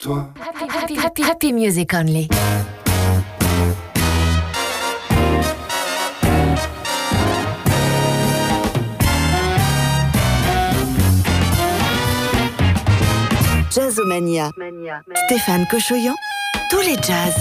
toi. Happy, happy, happy, happy music only. Jazzomania. Stéphane Cochoyan, tous les jazz.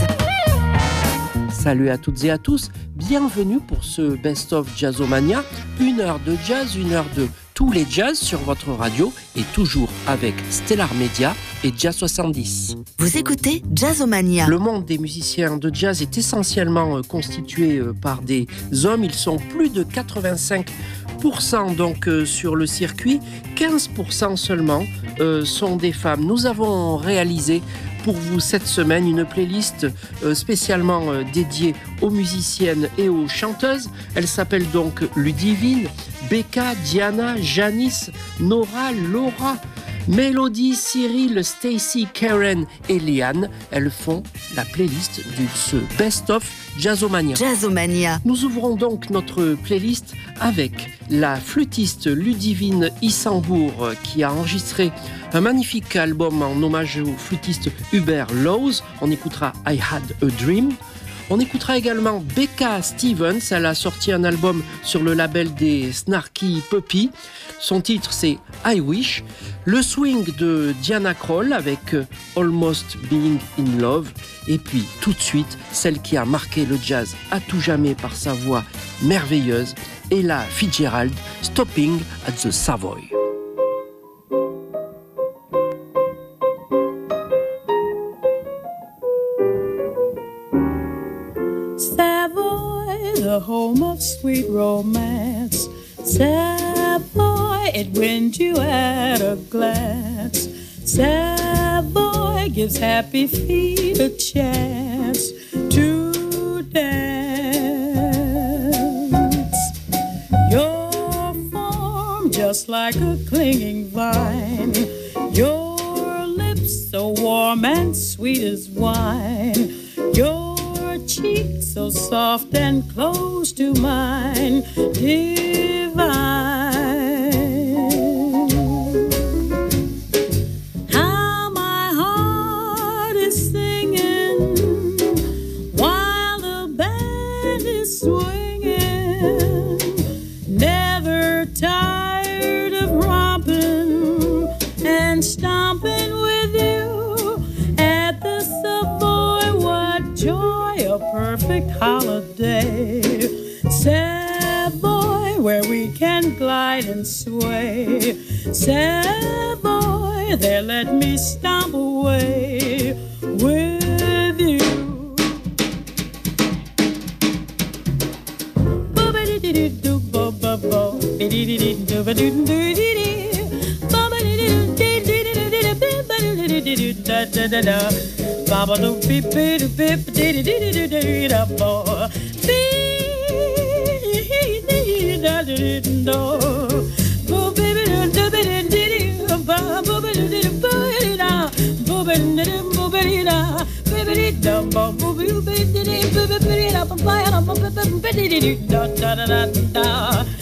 Salut à toutes et à tous, bienvenue pour ce Best of Jazzomania, une heure de jazz, une heure de tous les jazz sur votre radio et toujours avec Stellar Media et Jazz 70. Vous écoutez Jazzomania. Le monde des musiciens de jazz est essentiellement euh, constitué euh, par des hommes, ils sont plus de 85% donc euh, sur le circuit, 15% seulement sont des femmes. Nous avons réalisé pour vous cette semaine une playlist spécialement dédiée aux musiciennes et aux chanteuses. Elle s'appelle donc Ludivine, Becca, Diana, Janice, Nora, Laura, Mélodie, Cyril, Stacy, Karen et Liane, elles font la playlist de ce Best of Jazzomania. Jazzomania. Nous ouvrons donc notre playlist avec la flûtiste Ludivine Issambourg qui a enregistré un magnifique album en hommage au flûtiste Hubert Lowes. On écoutera I Had a Dream. On écoutera également Becca Stevens. Elle a sorti un album sur le label des Snarky Puppy. Son titre c'est I Wish. Le swing de Diana Kroll avec Almost Being in Love. Et puis tout de suite, celle qui a marqué le jazz à tout jamais par sa voix merveilleuse, Ella Fitzgerald, Stopping at the Savoy. The home of sweet romance. Savoy, it wins you at a glance. Savoy gives happy feet a chance to dance. Your form just like a clinging vine. Your lips so warm and sweet as wine. So soft and close to mine, divine. And sway. Savoy, there let me stomp away with you. Baba do beep beep beep diddy diddy da bo beep da da da da da da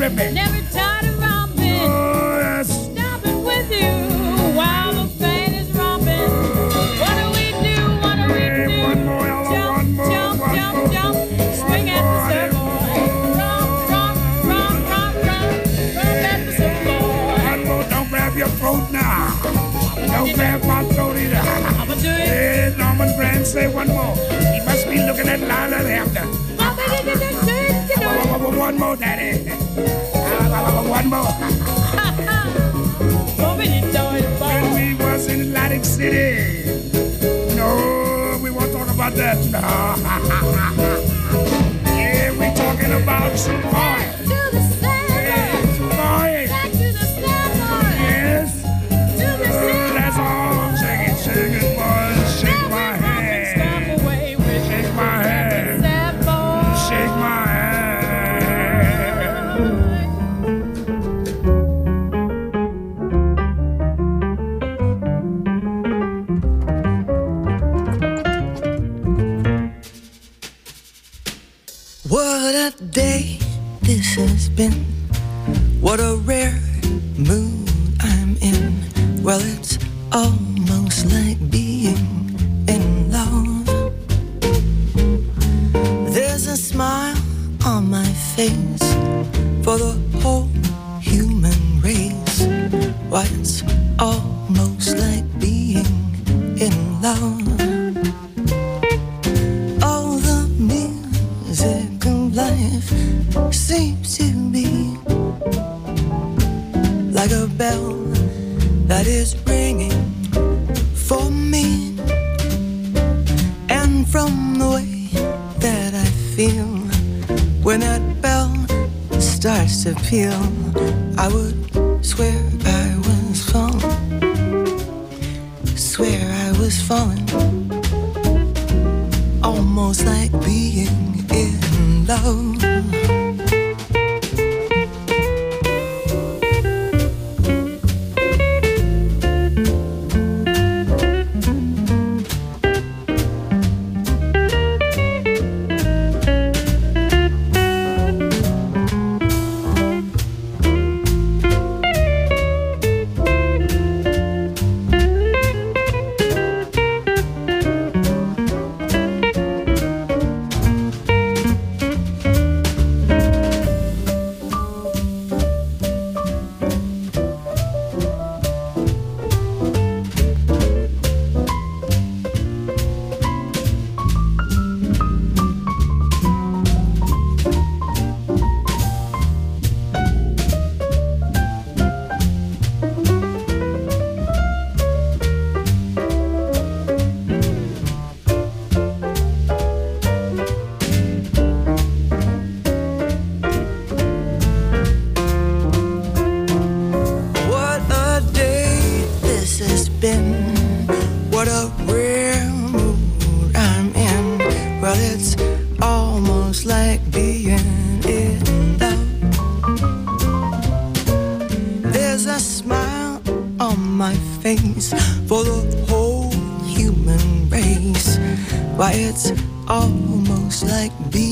Boy. rip. Never tired of romping, Oh, yes. stomping with you while the band is romping. What do we do? What do we do? one more, Jump, one more, jump, one jump, more. jump. Swing at the surfboard. Romp, romp, romp, romp, romp. Romp at the surfboard. One more, don't grab your throat now. Don't grab my throat either. I'ma do it. Hey, Norman Brand, say one more. He must be looking at Lila after. One more, Daddy. One more. When we was in Atlantic City. No, we won't talk about that. No. Yeah, we talking about some boy. All the music of life seems to be like a bell that is ringing for me. And from the way that I feel when that bell starts to peal, I would face for the whole human race. Why, it's almost like being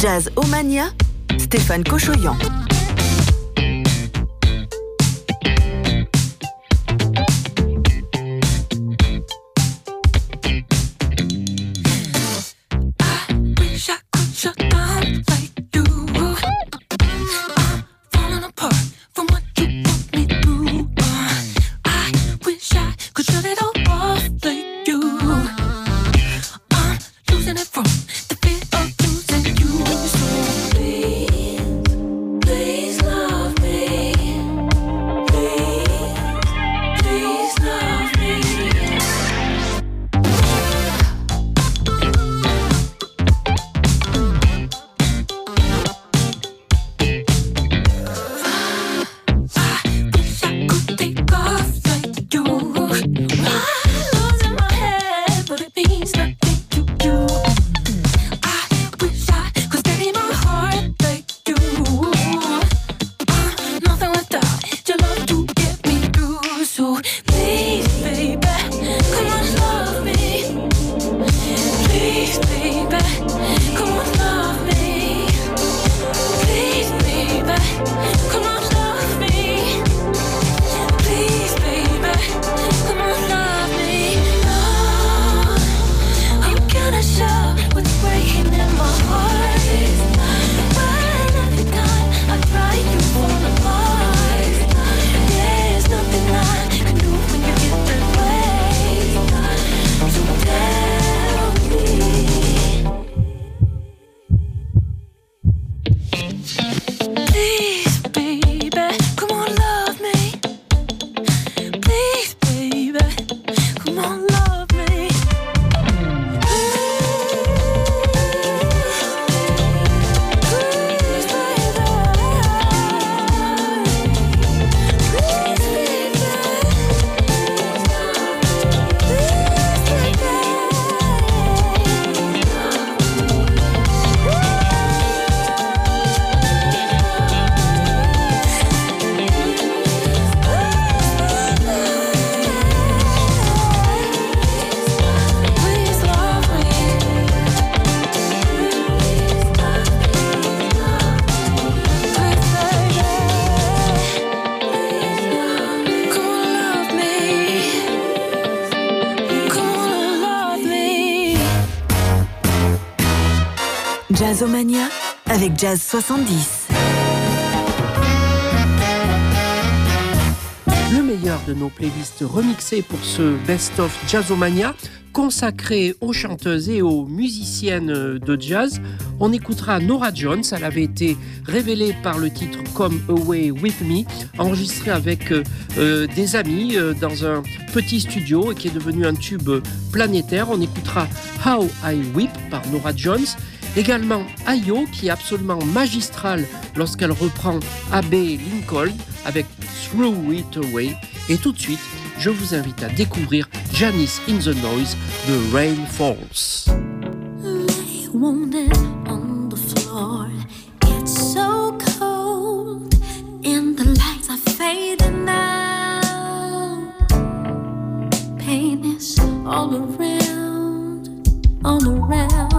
Jazz Omania, Stéphane Cochoyan. Jazz 70. Le meilleur de nos playlists remixées pour ce Best of Jazzomania consacré aux chanteuses et aux musiciennes de jazz. On écoutera Nora Jones, elle avait été révélée par le titre Come Away With Me, enregistrée avec euh, euh, des amis euh, dans un petit studio et qui est devenu un tube planétaire. On écoutera How I Whip par Nora Jones Également Ayo, qui est absolument magistrale lorsqu'elle reprend AB Lincoln avec Through It Away. Et tout de suite, je vous invite à découvrir Janice in the Noise de Rain Falls. all around, all around.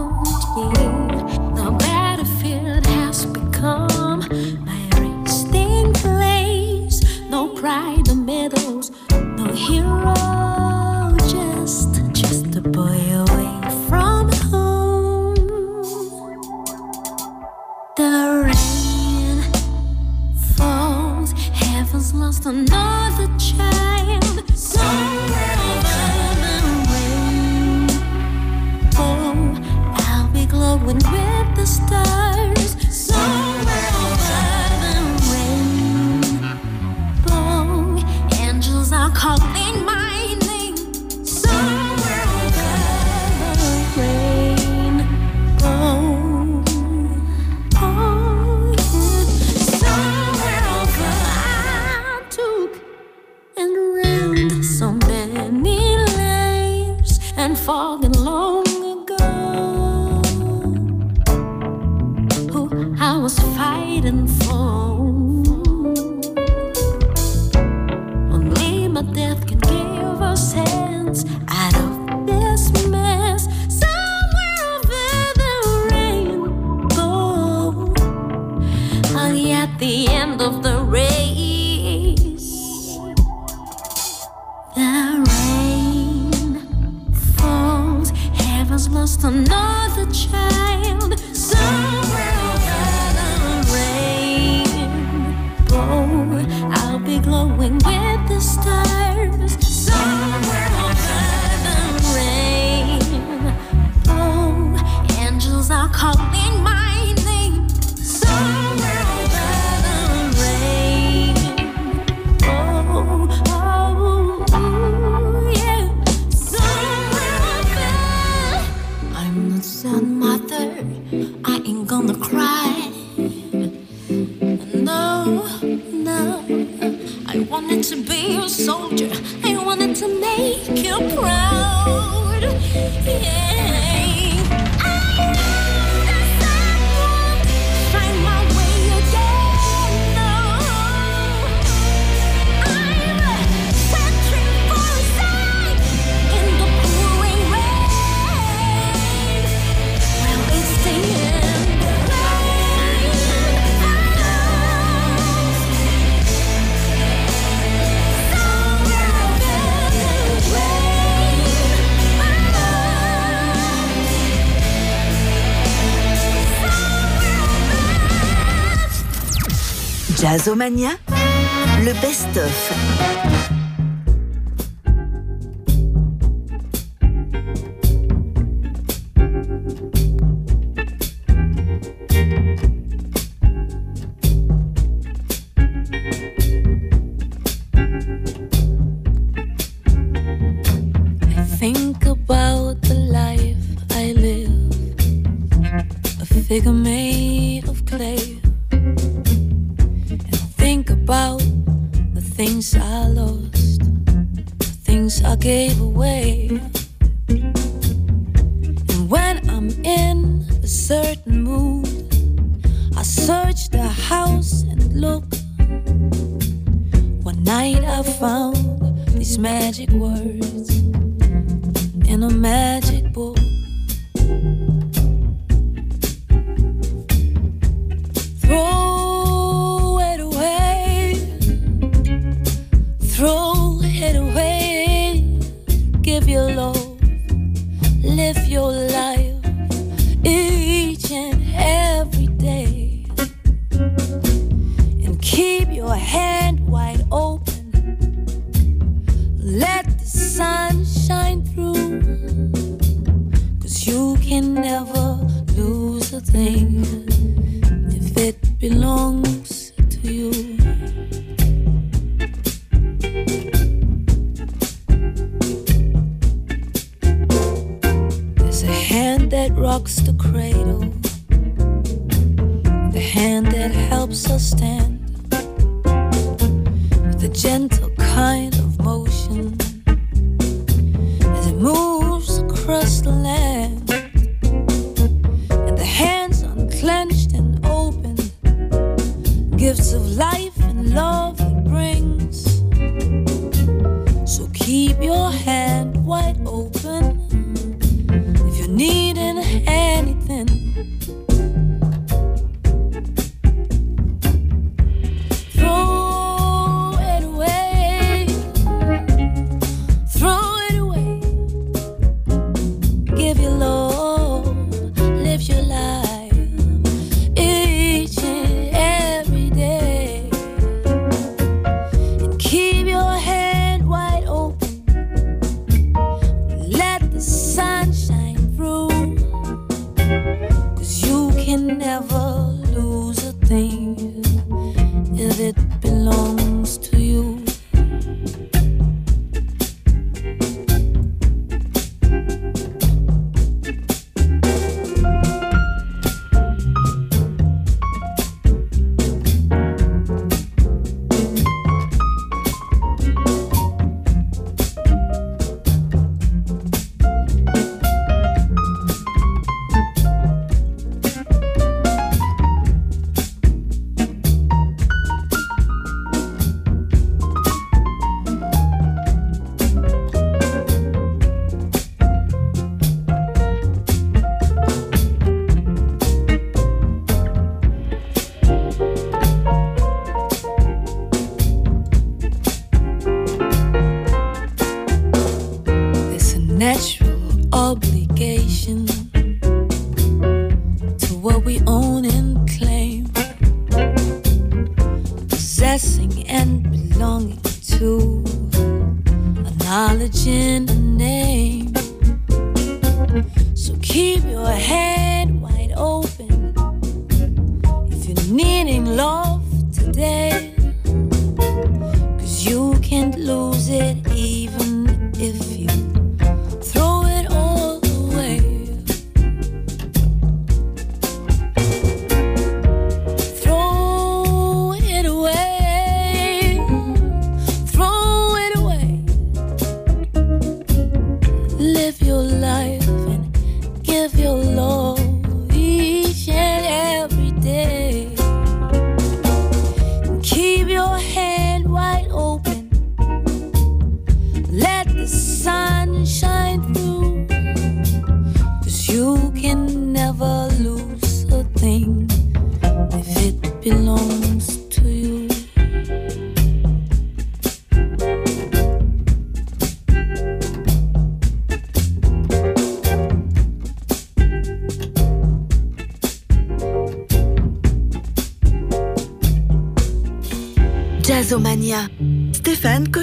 Jazzomania, le best-of. night I found these magic words in a magic book.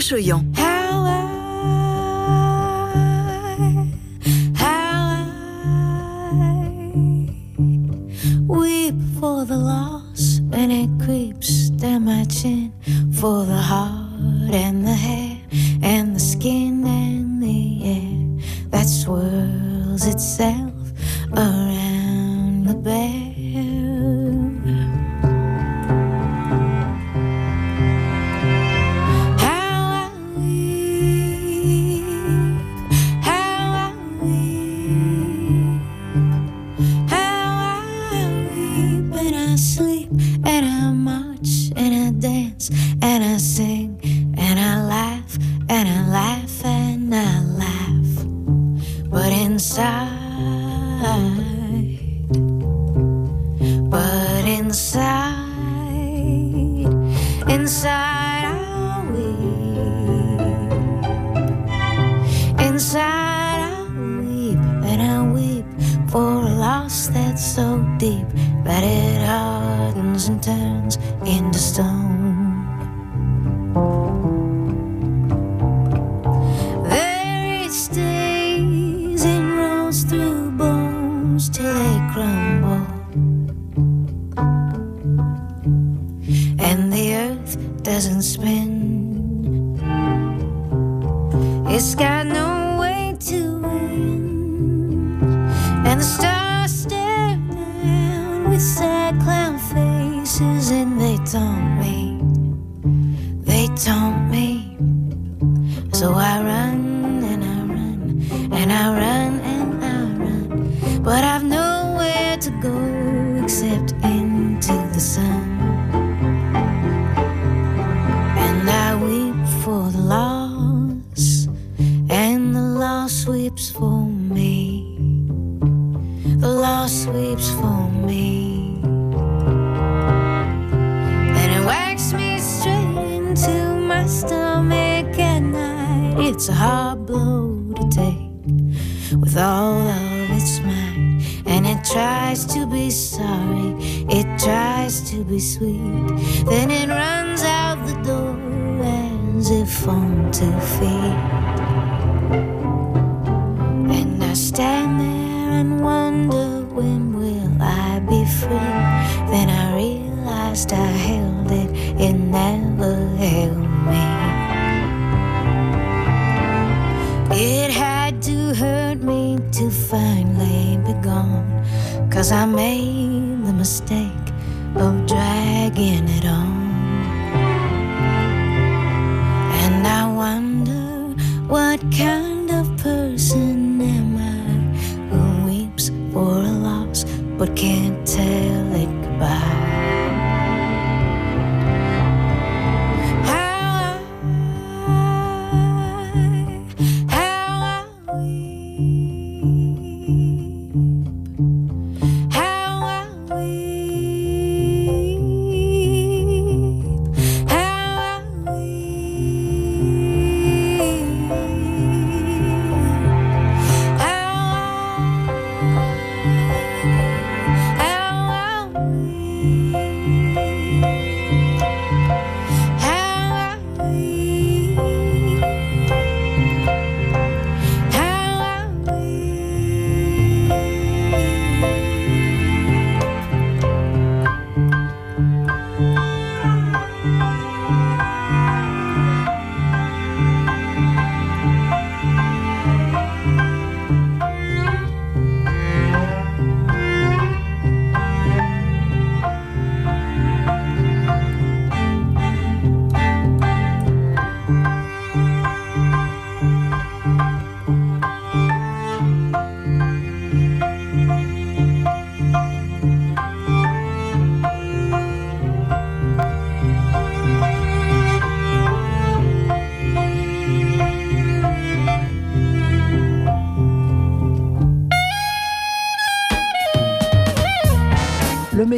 Soyons. Doesn't spin.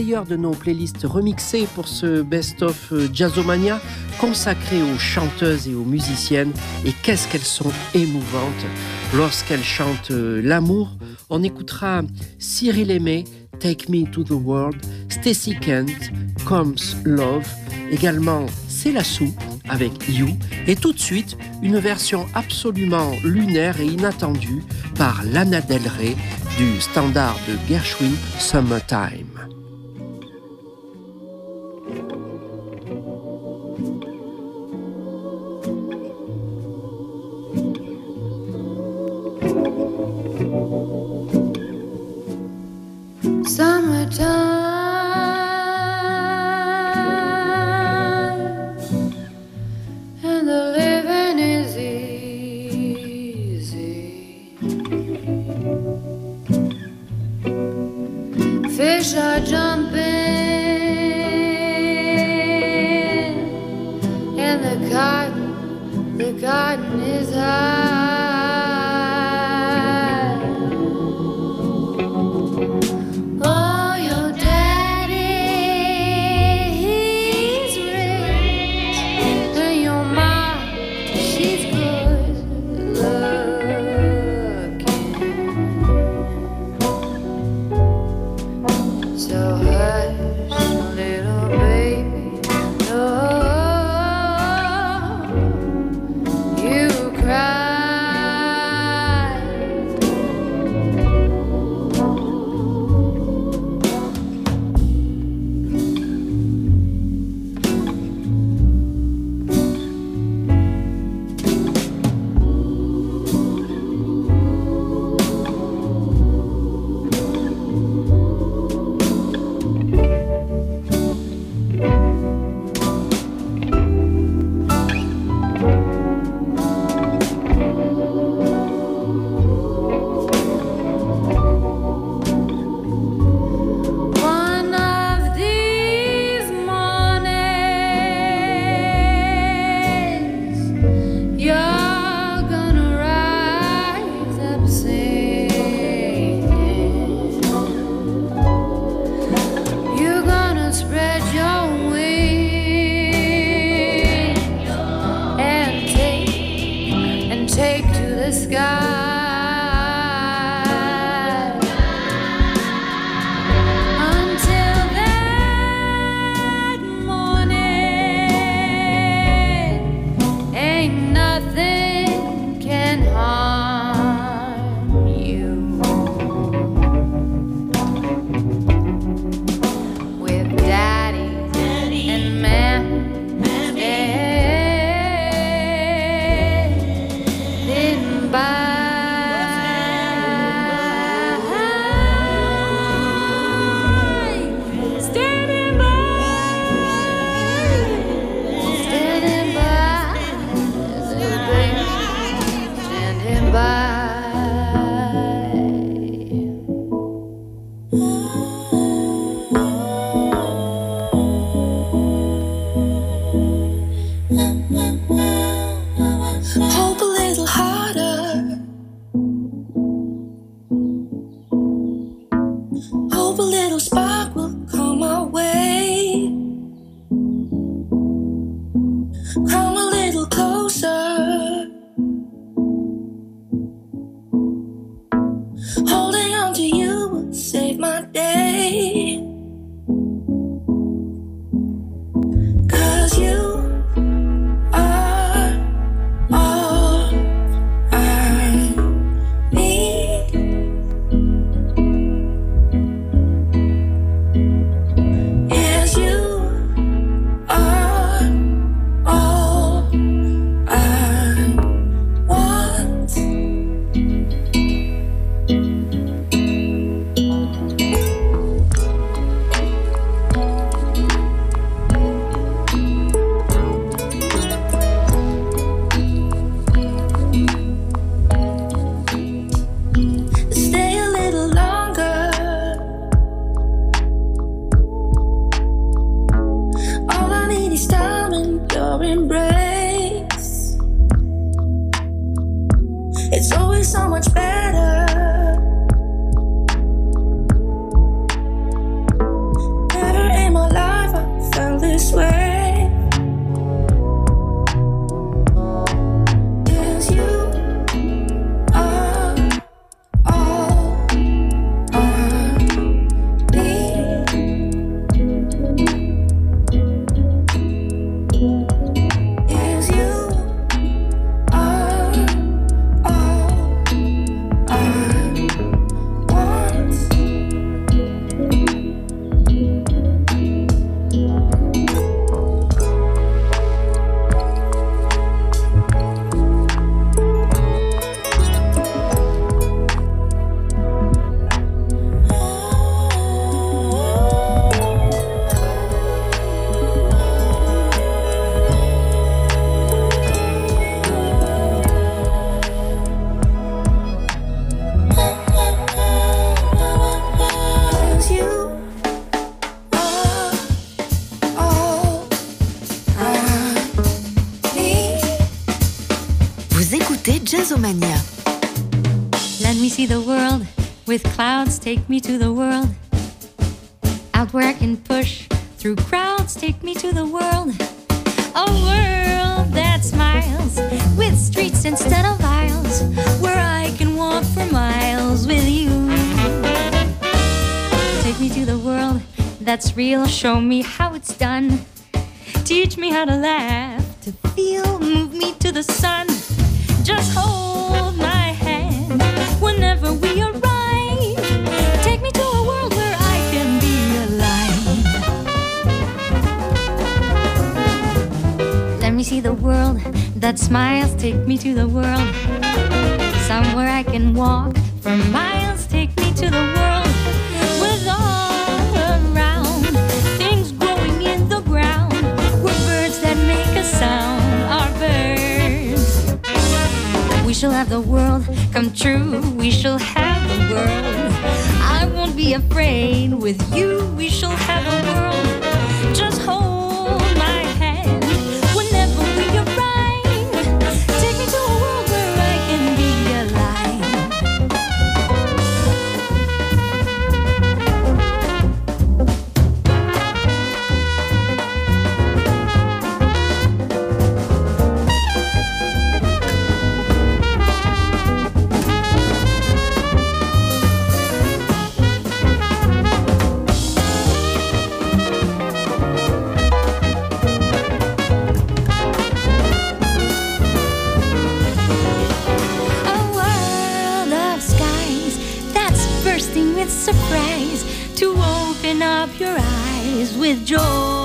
meilleur de nos playlists remixées pour ce best-of euh, Jazzomania consacré aux chanteuses et aux musiciennes. Et qu'est-ce qu'elles sont émouvantes lorsqu'elles chantent euh, l'amour. On écoutera Cyril Aimé, Take Me to the World, Stacy Kent, Comes Love, également C'est la Sou avec You, et tout de suite une version absolument lunaire et inattendue par Lana Del Rey du standard de Gershwin Summertime. Jazzomania. Let me see the world with clouds, take me to the world. Out where I can push through crowds, take me to the world. A world that smiles with streets instead of aisles, where I can walk for miles with you. Take me to the world that's real, show me how it's done. Teach me how to laugh, to feel, move me to the sun. Just hold my hand whenever we arrive. Take me to a world where I can be alive. Let me see the world that smiles. Take me to the world. Somewhere I can walk for miles. Take me to the world shall have the world come true. We shall have the world. I won't be afraid. With you, we shall have a world. Just hold open up your eyes with joy.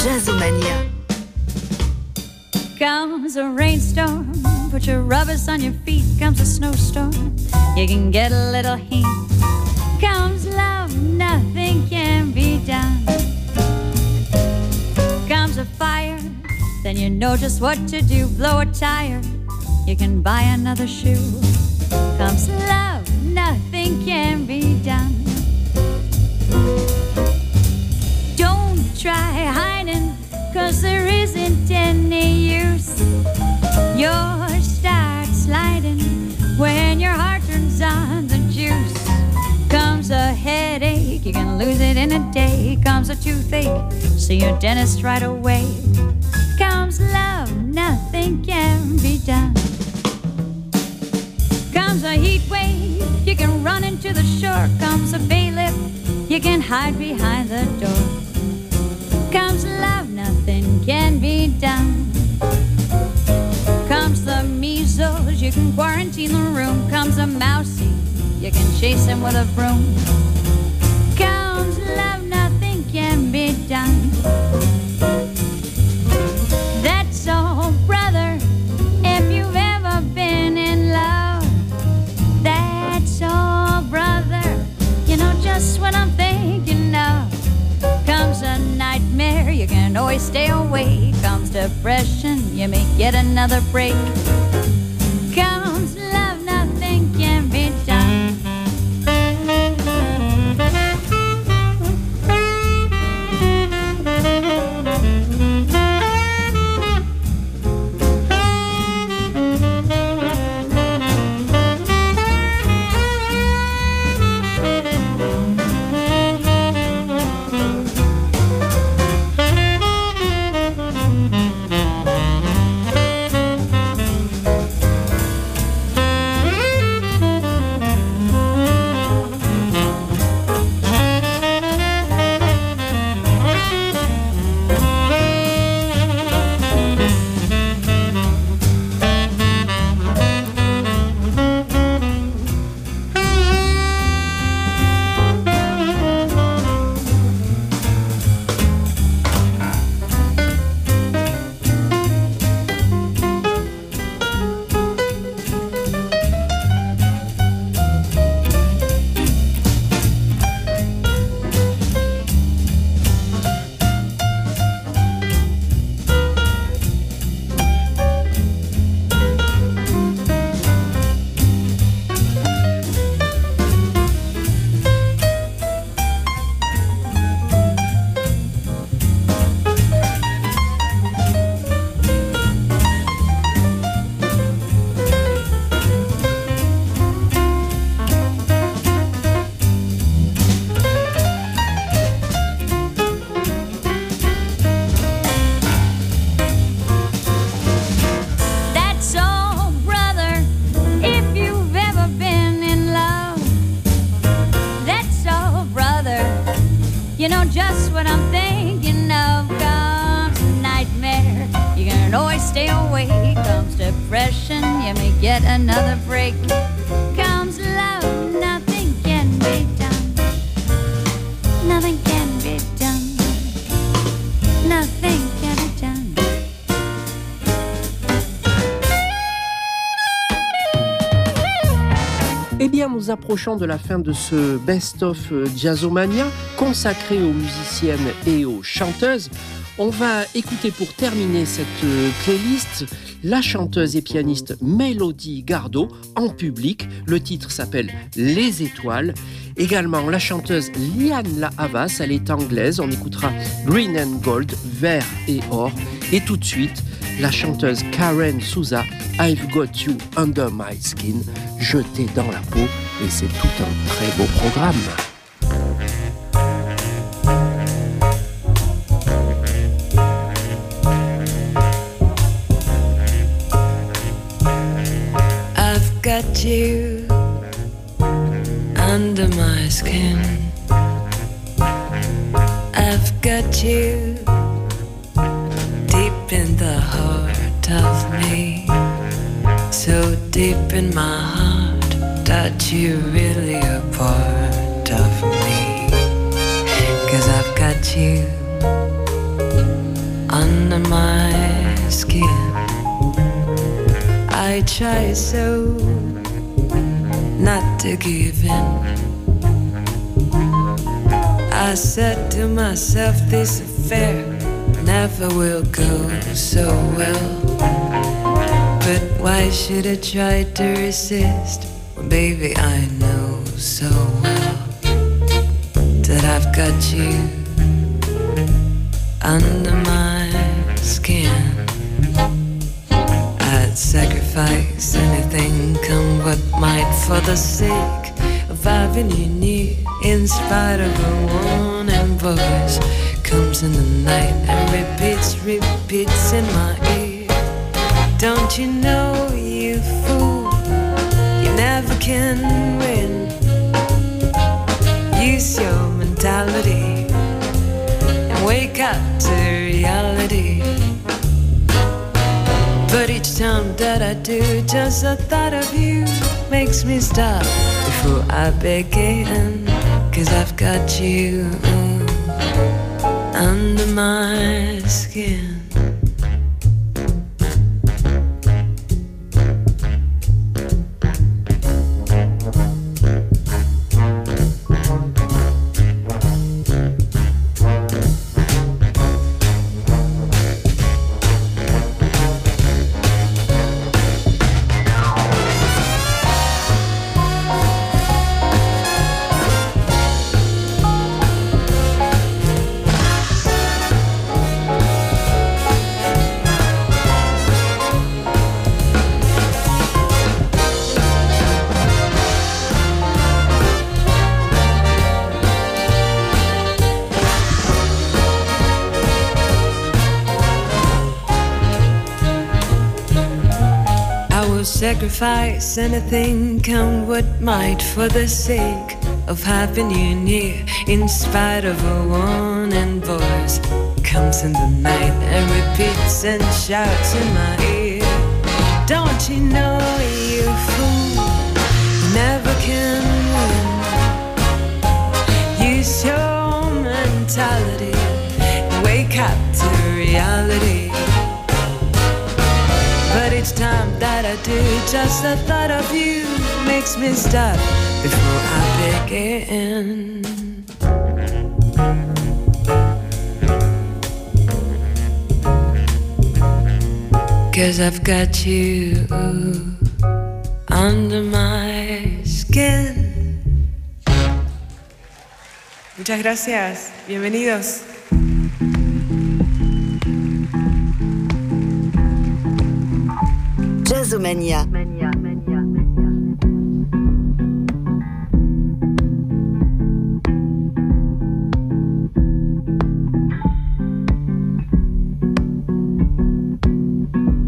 Jazzomania. Comes a rainstorm, put your rubbers on your feet. Comes a snowstorm, you can get a little heat. Comes love, nothing can be done. Comes a fire, then you know just what to do. Blow a tire, you can buy another shoe. Comes love, nothing can be done. Try hiding, cause there isn't any use. You'll start sliding when your heart turns on the juice. Comes a headache, you can lose it in a day. Comes a toothache, see your dentist right away. Comes love, nothing can be done. Comes a heat wave, you can run into the shore. Comes a bailiff, you can hide behind the door. Comes love, nothing can be done. Comes the measles, you can quarantine the room. Comes a mousey, you can chase him with a broom. Comes love, nothing can be done. Nightmare, you can always stay awake. Comes depression, you may get another break. Nous approchons de la fin de ce best-of euh, Jazzomania consacré aux musiciennes et aux chanteuses. On va écouter pour terminer cette euh, playlist la chanteuse et pianiste Mélodie Gardot en public. Le titre s'appelle Les Étoiles. Également la chanteuse Liane La Havas, elle est anglaise. On écoutera Green and Gold, vert et or. Et tout de suite, la chanteuse Karen Souza, I've Got You Under My Skin, jetée dans la peau. Et c'est tout un très beau programme. I've got you under my skin. I've got you of me. So deep in my heart that you're really a part of me. Cause I've got you under my skin. I try so not to give in. I said to myself, this affair never will go so well. But why should I try to resist? When baby, I know so well that I've got you under my skin. I'd sacrifice anything, come what might, for the sake of having you near. In spite of a warning voice, comes in the night and repeats, repeats in my ear. Don't you know, you fool, you never can win. Use your mentality and wake up to reality. But each time that I do, just the thought of you makes me stop before I begin. Cause I've got you under my skin. Sacrifice anything, come what might, for the sake of having you near. In spite of a warning voice, comes in the night and repeats and shouts in my ear. Don't you know, you fool, just the thought of you makes me stop before I begin. Cause I've got you under my skin. Muchas gracias, bienvenidos. Jazzomania.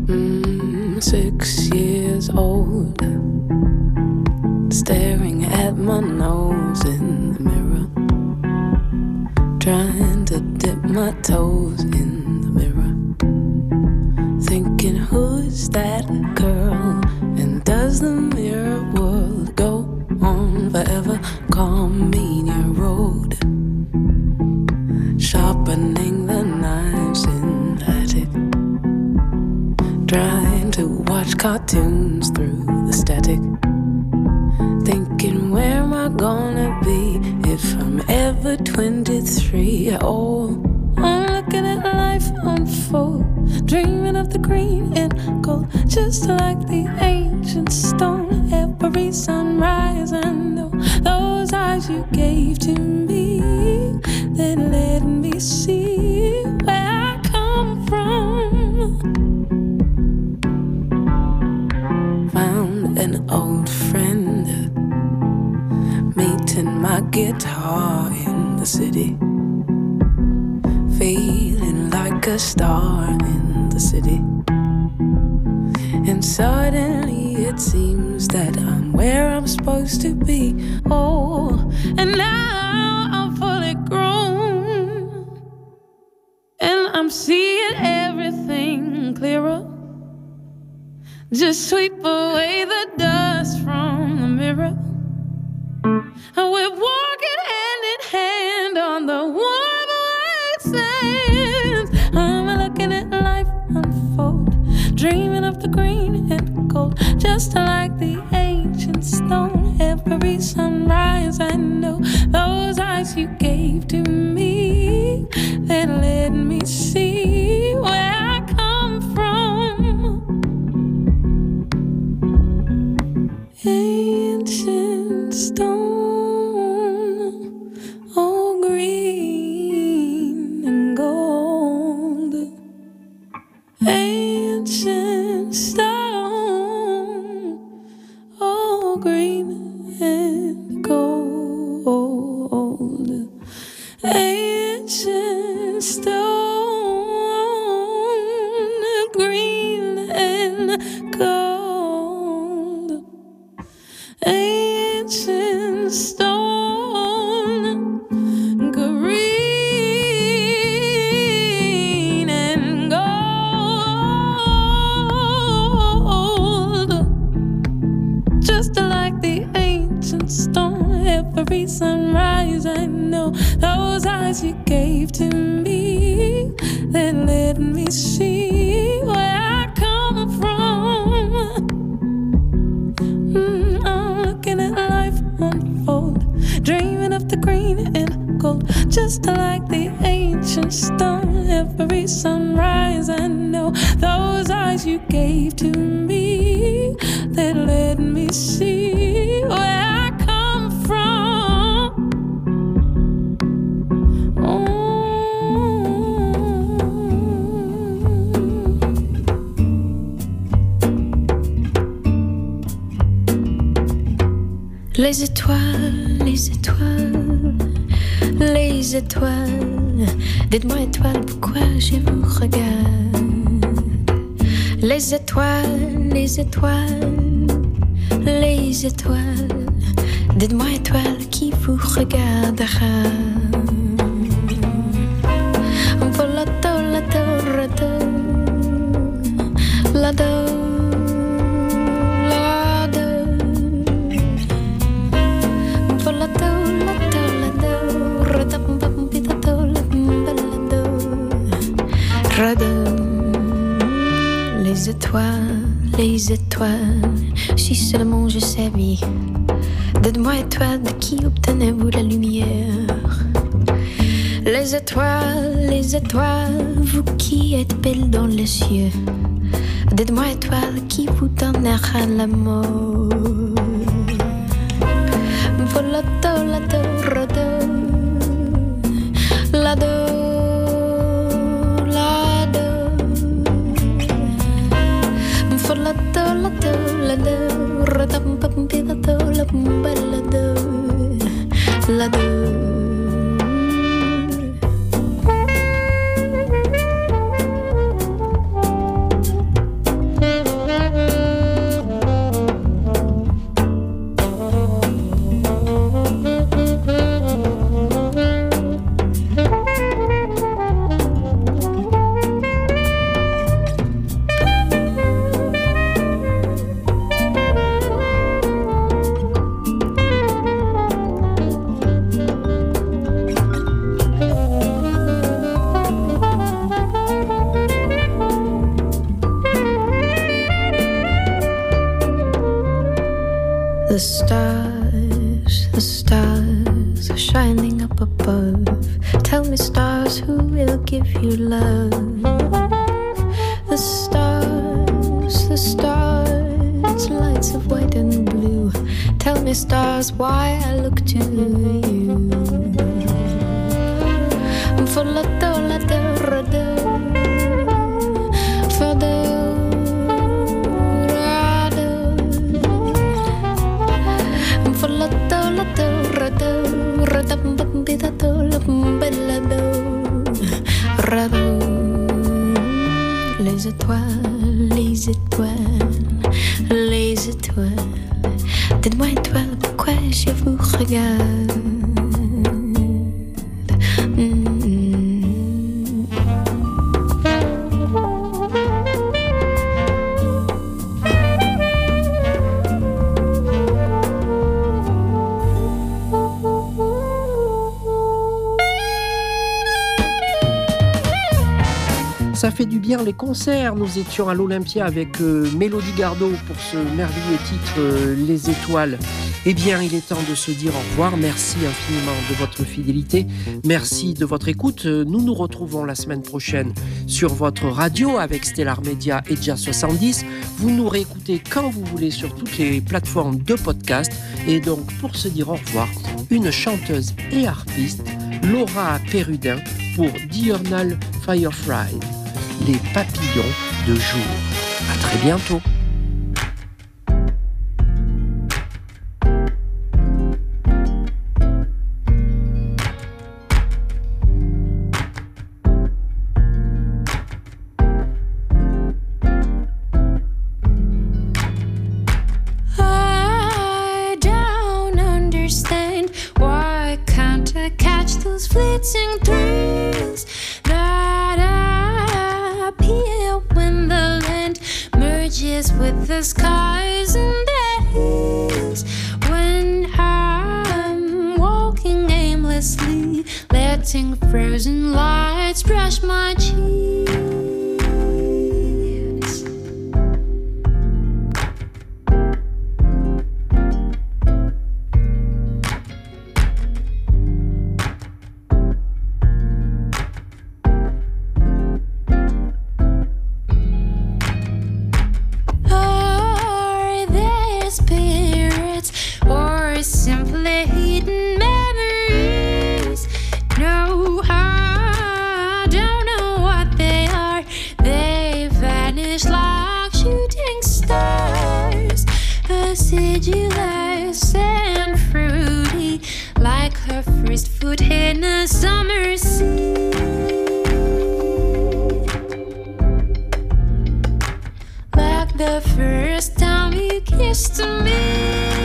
Mm, six years old, staring at my nose in the mirror, trying to dip my toes cartoons through the static. Thinking, where am I gonna be if I'm ever 23? Oh, I'm looking at life unfold, dreaming of the green and gold, just like the ancient stone. Every sunrise, I know those eyes you gave to me, that let me see where I come from. The city feeling like a star in the city. And suddenly it seems that I'm where I'm supposed to be. Oh, and now I'm fully grown. And I'm seeing everything clearer. Just sweep away the dust from the mirror. And we're walking on the warm white sands. I'm looking at life unfold, dreaming of the green and gold, just like the ancient stone. Every sunrise, I know those eyes you gave to me that let me see where I come from. Ancient stone, stone, green and gold. Ancient stone, the ancient stone. Every sunrise, I know those eyes you gave to me that let me see where I come from. Mm, I'm looking at life unfold, dreaming of the green and gold, just like the ancient stone. Every sunrise, I know those eyes you gave to me that let me see Les étoiles, les étoiles, les étoiles. Dites-moi, étoiles, pourquoi je vous regarde? Les étoiles, les étoiles, les étoiles. Dites-moi, étoiles, qui vous regardera? Les étoiles, si seulement je savais. Dites-moi, étoiles, de qui obtenez-vous la lumière Les étoiles, les étoiles, vous qui êtes belles dans les cieux. Dites-moi, étoiles, qui vous donnera l'amour Ça fait du bien les concerts. Nous étions à l'Olympia avec euh, Mélodie Gardot pour ce merveilleux titre euh, Les Étoiles. Eh bien, il est temps de se dire au revoir. Merci infiniment de votre fidélité. Merci de votre écoute. Nous nous retrouvons la semaine prochaine sur votre radio avec Stellar Media et Jazz 70. Vous nous réécoutez quand vous voulez sur toutes les plateformes de podcast. Et donc, pour se dire au revoir, une chanteuse et harpiste, Laura Perrudin, pour Diurnal Firefly, les papillons de jour. À très bientôt. Don't know what they are. They vanish like shooting stars, and fruity, like her first in summer sea. like the first time you kissed me.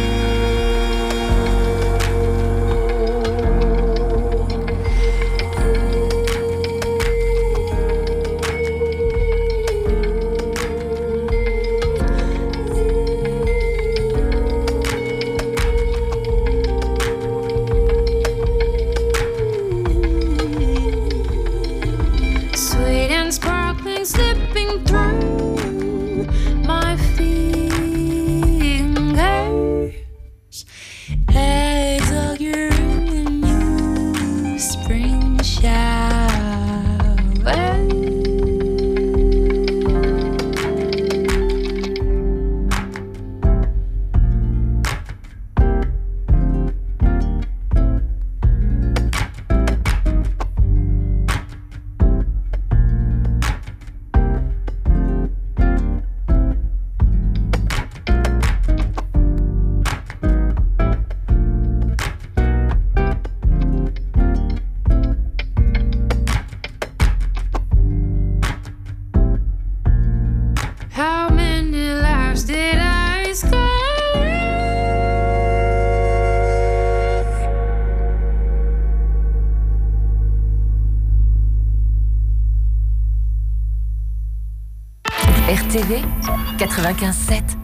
95.7.